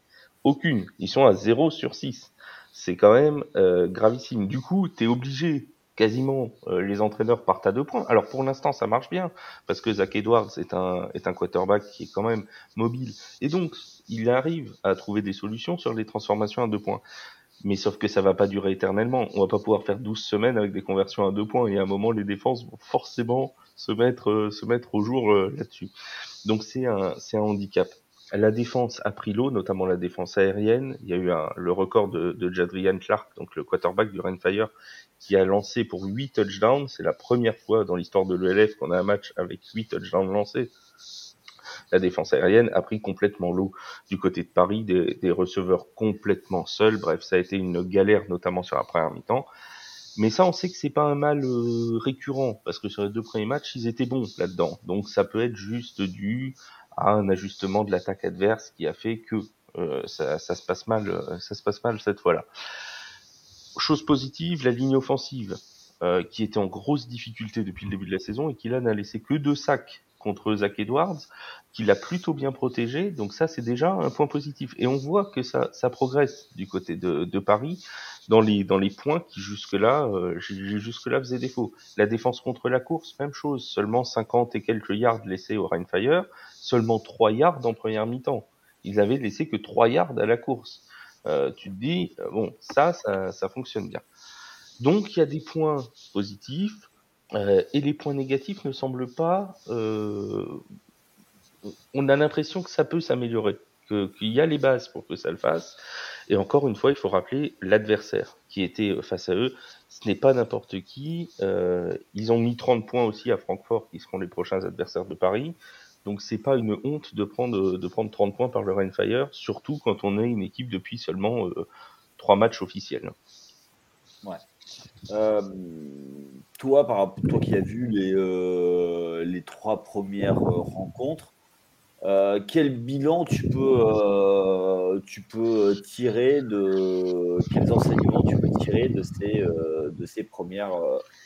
Aucune. Ils sont à 0 sur 6. C'est quand même euh, gravissime. Du coup, tu es obligé, quasiment les entraîneurs partent à deux points. Alors pour l'instant, ça marche bien parce que Zach Edwards est un est un quarterback qui est quand même mobile et donc il arrive à trouver des solutions sur les transformations à deux points. Mais sauf que ça va pas durer éternellement. On va pas pouvoir faire 12 semaines avec des conversions à deux points et à un moment les défenses vont forcément se mettre se mettre au jour là-dessus. Donc c'est un c'est un handicap. La défense a pris l'eau, notamment la défense aérienne. Il y a eu un, le record de, de Jadrian Clark, donc le quarterback du Rainfire, qui a lancé pour 8 touchdowns. C'est la première fois dans l'histoire de l'ELF qu'on a un match avec 8 touchdowns lancés. La défense aérienne a pris complètement l'eau du côté de Paris, des, des, receveurs complètement seuls. Bref, ça a été une galère, notamment sur la première mi-temps. Mais ça, on sait que c'est pas un mal euh, récurrent parce que sur les deux premiers matchs, ils étaient bons là-dedans. Donc ça peut être juste dû à un ajustement de l'attaque adverse qui a fait que euh, ça, ça, se passe mal, euh, ça se passe mal cette fois-là. Chose positive, la ligne offensive euh, qui était en grosse difficulté depuis le début de la saison et qui là n'a laissé que deux sacs contre Zach Edwards, qui l'a plutôt bien protégé. Donc ça, c'est déjà un point positif. Et on voit que ça, ça progresse du côté de, de Paris dans les, dans les points qui jusque-là euh, jusque-là faisaient défaut. La défense contre la course, même chose. Seulement 50 et quelques yards laissés au Rainfire, seulement 3 yards en première mi-temps. Ils avaient laissé que 3 yards à la course. Euh, tu te dis, euh, bon, ça, ça, ça fonctionne bien. Donc il y a des points positifs euh, et les points négatifs ne semblent pas. Euh, on a l'impression que ça peut s'améliorer, qu'il y a les bases pour que ça le fasse. Et encore une fois, il faut rappeler l'adversaire qui était face à eux. Ce n'est pas n'importe qui. Euh, ils ont mis 30 points aussi à Francfort, qui seront les prochains adversaires de Paris. Donc c'est pas une honte de prendre de prendre 30 points par le Rainfire, surtout quand on est une équipe depuis seulement euh, trois matchs officiels. Ouais. Euh, toi, par, toi qui as vu les, euh, les trois premières euh, rencontres, euh, quel bilan tu peux, euh, tu peux tirer de quels enseignements tu peux tirer de ces, de ces premières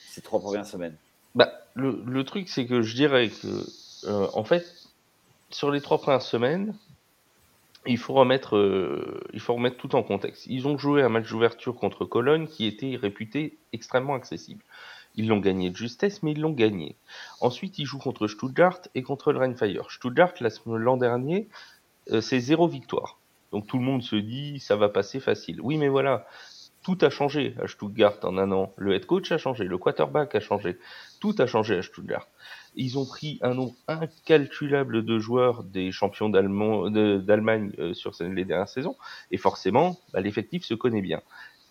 ces trois premières semaines? Bah, le, le truc c'est que je dirais que en fait sur les trois premières semaines il faut remettre, euh, il faut remettre tout en contexte. Ils ont joué un match d'ouverture contre Cologne qui était réputé extrêmement accessible. Ils l'ont gagné de justesse, mais ils l'ont gagné. Ensuite, ils jouent contre Stuttgart et contre le Rheinfire. Stuttgart, l'an dernier, euh, c'est zéro victoire. Donc tout le monde se dit, ça va passer facile. Oui, mais voilà, tout a changé à Stuttgart en un an. Le head coach a changé, le quarterback a changé, tout a changé à Stuttgart. Ils ont pris un nombre incalculable de joueurs des champions d'Allemagne euh, sur les dernières saisons, et forcément, bah, l'effectif se connaît bien.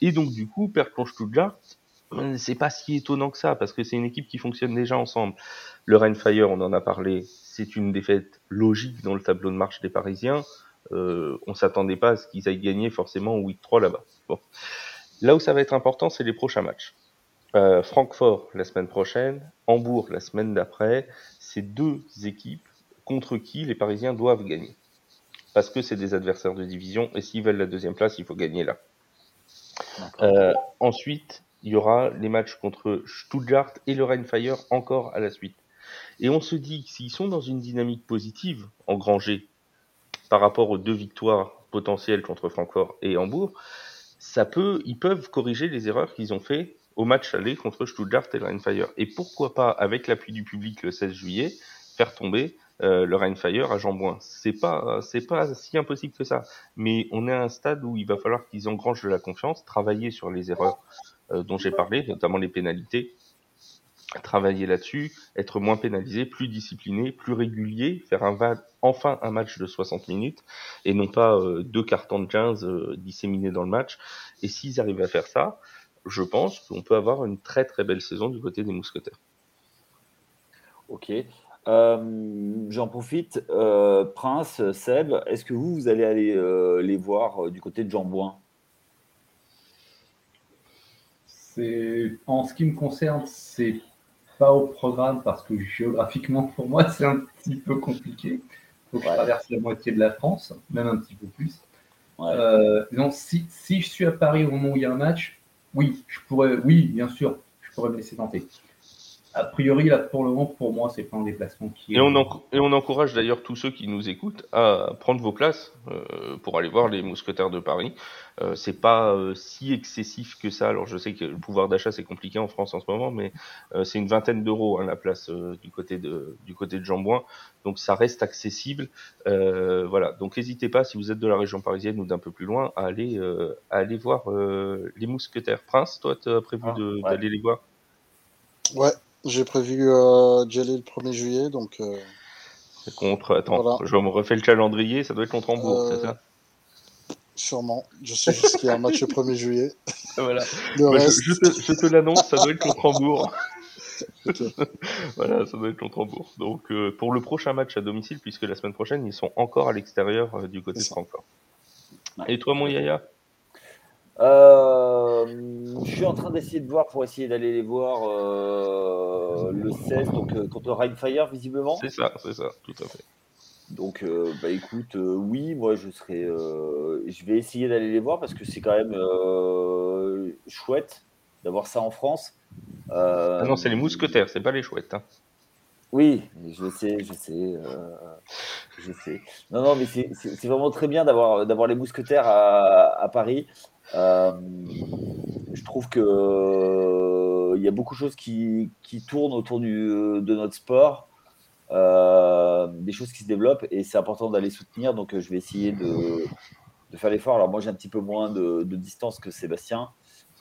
Et donc du coup, contre Stuttgart, euh, c'est pas si étonnant que ça, parce que c'est une équipe qui fonctionne déjà ensemble. Le Rheinfire, on en a parlé, c'est une défaite logique dans le tableau de marche des Parisiens. Euh, on s'attendait pas à ce qu'ils aillent gagner forcément au week 3 là-bas. Bon. Là où ça va être important, c'est les prochains matchs. Euh, Francfort la semaine prochaine, Hambourg la semaine d'après, c'est deux équipes contre qui les Parisiens doivent gagner. Parce que c'est des adversaires de division et s'ils veulent la deuxième place, il faut gagner là. Euh, ensuite, il y aura les matchs contre Stuttgart et le Rheinfire encore à la suite. Et on se dit que s'ils sont dans une dynamique positive, engrangée, par rapport aux deux victoires potentielles contre Francfort et Hambourg, ça peut, ils peuvent corriger les erreurs qu'ils ont fait au match aller contre Stuttgart et le Rheinfire. Et pourquoi pas, avec l'appui du public le 16 juillet, faire tomber euh, le Rheinfire à Jambouin. C'est pas, c'est pas si impossible que ça. Mais on est à un stade où il va falloir qu'ils engrangent de la confiance, travailler sur les erreurs euh, dont j'ai parlé, notamment les pénalités, travailler là-dessus, être moins pénalisé, plus discipliné, plus régulier, faire un enfin un match de 60 minutes et non pas euh, deux cartons de 15 euh, disséminés dans le match. Et s'ils arrivent à faire ça, je pense qu'on peut avoir une très très belle saison du côté des mousquetaires. Ok. Euh, J'en profite. Euh, Prince, Seb, est-ce que vous, vous allez aller euh, les voir euh, du côté de Jambouin En ce qui me concerne, c'est pas au programme parce que géographiquement, pour moi, c'est un petit peu compliqué. Il faut que je traverse la moitié de la France, même un petit peu plus. Ouais. Euh, donc, si, si je suis à Paris au moment où il y a un match, oui, je pourrais, oui, bien sûr, je pourrais me laisser tenter. A priori, là, pour le moment, pour moi, c'est pas un déplacement qui. Et on, et on encourage d'ailleurs tous ceux qui nous écoutent à prendre vos places euh, pour aller voir les Mousquetaires de Paris. Euh, c'est pas euh, si excessif que ça. Alors je sais que le pouvoir d'achat c'est compliqué en France en ce moment, mais euh, c'est une vingtaine d'euros hein, la place euh, du côté de du côté de Jambouin, donc ça reste accessible. voilà, donc n'hésitez pas si vous êtes de la région parisienne ou d'un peu plus loin à aller à aller voir les Mousquetaires. Prince, toi tu as prévu Ah, ouais. d'aller les voir? Ouais, j'ai prévu euh, d'y aller le 1er juillet, donc euh, Contre, attends, Voilà. je me refais le calendrier, ça doit être contre Hambourg, Euh, c'est ça? sûrement. Je sais juste qu'il y a un match le 1er juillet. *laughs* Voilà. Le Bah, je, reste, je te, je te l'annonce, ça doit être contre Hambourg. *laughs* *laughs* Voilà, ça doit être contre Hambourg. Donc euh, pour le prochain match à domicile, puisque la semaine prochaine ils sont encore à l'extérieur euh, du côté de. Francfort. Et toi, mon Yaya? Euh, je suis en train d'essayer de voir pour essayer d'aller les voir euh, le 16, donc euh, contre Rheinfire visiblement. C'est ça, c'est ça, tout à fait. Donc, euh, bah écoute, oui, moi je serai, je vais essayer d'aller les voir parce que c'est quand même chouette d'avoir ça en France. Ah non, c'est les mousquetaires, c'est pas les chouettes. Hein. Oui, je sais, je sais, euh, je sais. Non, non, mais c'est vraiment très bien d'avoir d'avoir les mousquetaires à, à Paris. Euh, je trouve que euh, il y a beaucoup de choses qui, qui tournent autour du, de notre sport, euh, des choses qui se développent et c'est important d'aller soutenir. Donc, je vais essayer de, de faire l'effort. Alors, moi, j'ai un petit peu moins de, de distance que Sébastien.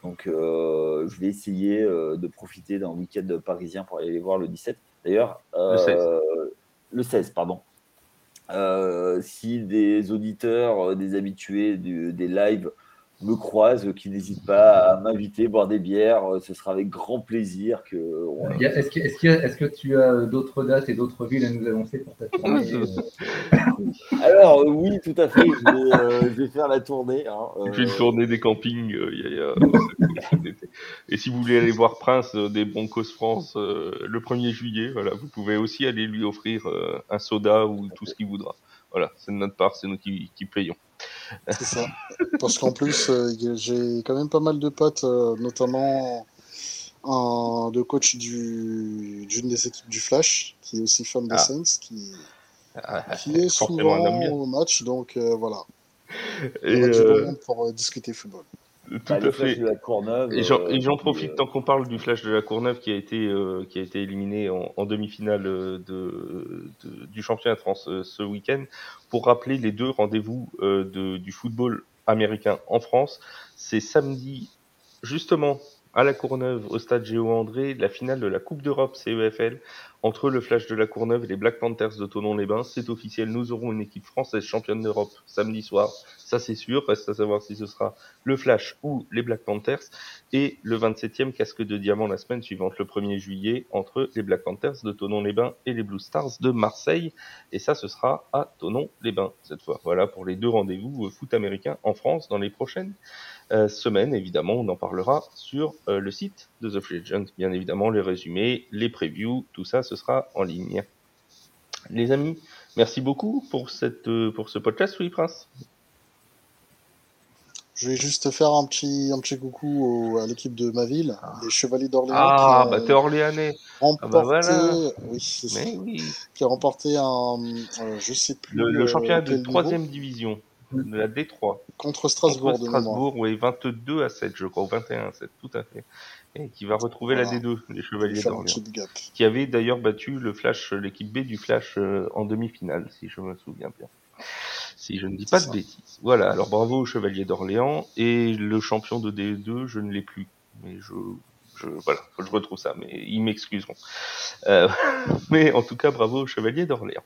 Donc, je vais essayer de profiter d'un week-end parisien pour aller les voir le 17. D'ailleurs, Le 16. le 16, pardon. Si des auditeurs, des habitués du- des lives me croisent, euh, qui n'hésitent pas à m'inviter, boire des bières, euh, ce sera avec grand plaisir que. y a- Est-ce que, est-ce que- est-ce que tu as d'autres dates et d'autres villes à nous annoncer pour ta tournée euh, Alors, euh, oui, tout à fait, je vais, euh, je vais faire la tournée. hein, fais une euh, tournée des campings, euh, cet été. Et si vous voulez aller voir Prince euh, des Broncos France euh, le 1er juillet, voilà, vous pouvez aussi aller lui offrir euh, un soda ou tout ce qu'il voudra. Voilà, c'est de notre part, c'est nous qui, qui payons. C'est ça. Parce qu'en plus, euh, a- j'ai quand même pas mal de potes, euh, notamment un de coach du- d'une des équipes du Flash, qui est aussi fan des Ah. Saints, qui, Ah, qui est souvent au match. Donc euh, voilà, il Et y aura du bon monde pour discuter football. Tout bah, à le flash fait. de la Courneuve. Et j'en euh, et j'en qui, profite euh, tant qu'on parle du flash de la Courneuve qui a été euh, qui a été éliminé en, en demi-finale de, de- du championnat de France ce week-end pour rappeler les deux rendez-vous euh, de, du football américain en France. C'est samedi justement à la Courneuve au stade Géo André la finale de la Coupe d'Europe CEFL entre le Flash de la Courneuve et les Black Panthers de Tonon-les-Bains. C'est officiel, nous aurons une équipe française championne d'Europe samedi soir. Ça c'est sûr, reste à savoir si ce sera le Flash ou les Black Panthers et le 27e casque de diamant la semaine suivante, le 1er juillet, entre les Black Panthers de Tonon-les-Bains et les Blue Stars de Marseille. Et ça, ce sera à Tonon-les-Bains cette fois. Voilà pour les deux rendez-vous euh, foot américain en France dans les prochaines euh, semaines. Évidemment, on en parlera sur euh, le site de The Free Agent. Bien évidemment, les résumés, les previews, tout ça, ce sera en ligne. Les amis, merci beaucoup pour, cette, euh, pour ce podcast, oui, Prince. Je vais juste faire un petit, un petit coucou au- à l'équipe de ma ville, les Chevaliers d'Orléans, Ah, qui bah t'es Orléanais. remporté, bah voilà. oui, c'est ça, oui. qui a remporté un, euh, je sais plus Le, le championnat de niveau, troisième division de la D3 contre Strasbourg contre. Strasbourg, oui, 22 à 7, je crois, ou 21 à 7, tout à fait. Et qui va retrouver la Voilà. D2, les Chevaliers d'Orléans. Qui avait d'ailleurs battu le Flash, l'équipe B du Flash euh, en demi-finale, si je me souviens bien. Si je ne dis pas de bêtises. Voilà, alors bravo aux Chevaliers d'Orléans. Et le champion de D2, je ne l'ai plus. Mais je, je, voilà, faut que je retrouve ça, mais ils m'excuseront. Euh, *laughs* mais en tout cas, bravo aux Chevaliers d'Orléans.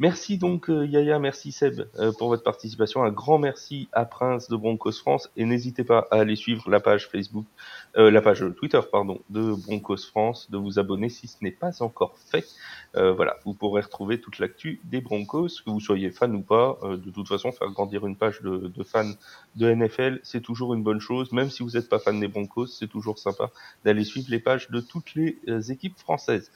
Merci donc euh, Yaya, merci Seb euh, pour votre participation. Un grand merci à Prince de Broncos France et n'hésitez pas à aller suivre la page Facebook, euh, la page Twitter pardon de Broncos France, de vous abonner si ce n'est pas encore fait. Voilà, vous pourrez retrouver toute l'actu des Broncos, que vous soyez fan ou pas. De toute façon, faire grandir une page de, de fans de NFL, c'est toujours une bonne chose. Même si vous n'êtes pas fan des Broncos, c'est toujours sympa d'aller suivre les pages de toutes les équipes françaises.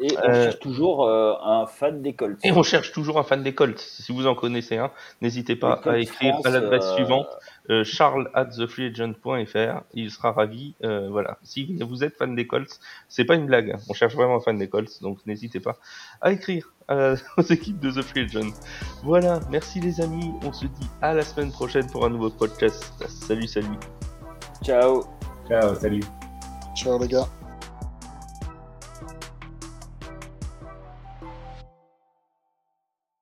Et on Euh, cherche toujours euh, un fan des Colts. Et on cherche toujours un fan des Colts. Si vous en connaissez un, n'hésitez pas à écrire France, à l'adresse euh, suivante euh, charles at thefreeagent.fr. Il sera ravi. Euh, voilà. Si vous êtes fan des Colts, c'est pas une blague. hein. On cherche vraiment un fan des Colts, donc n'hésitez pas à écrire euh, *laughs* aux équipes de The Free Agent. Voilà. Merci les amis. On se dit à la semaine prochaine pour un nouveau podcast. Salut, salut. Ciao. Ciao, salut. Ciao les gars.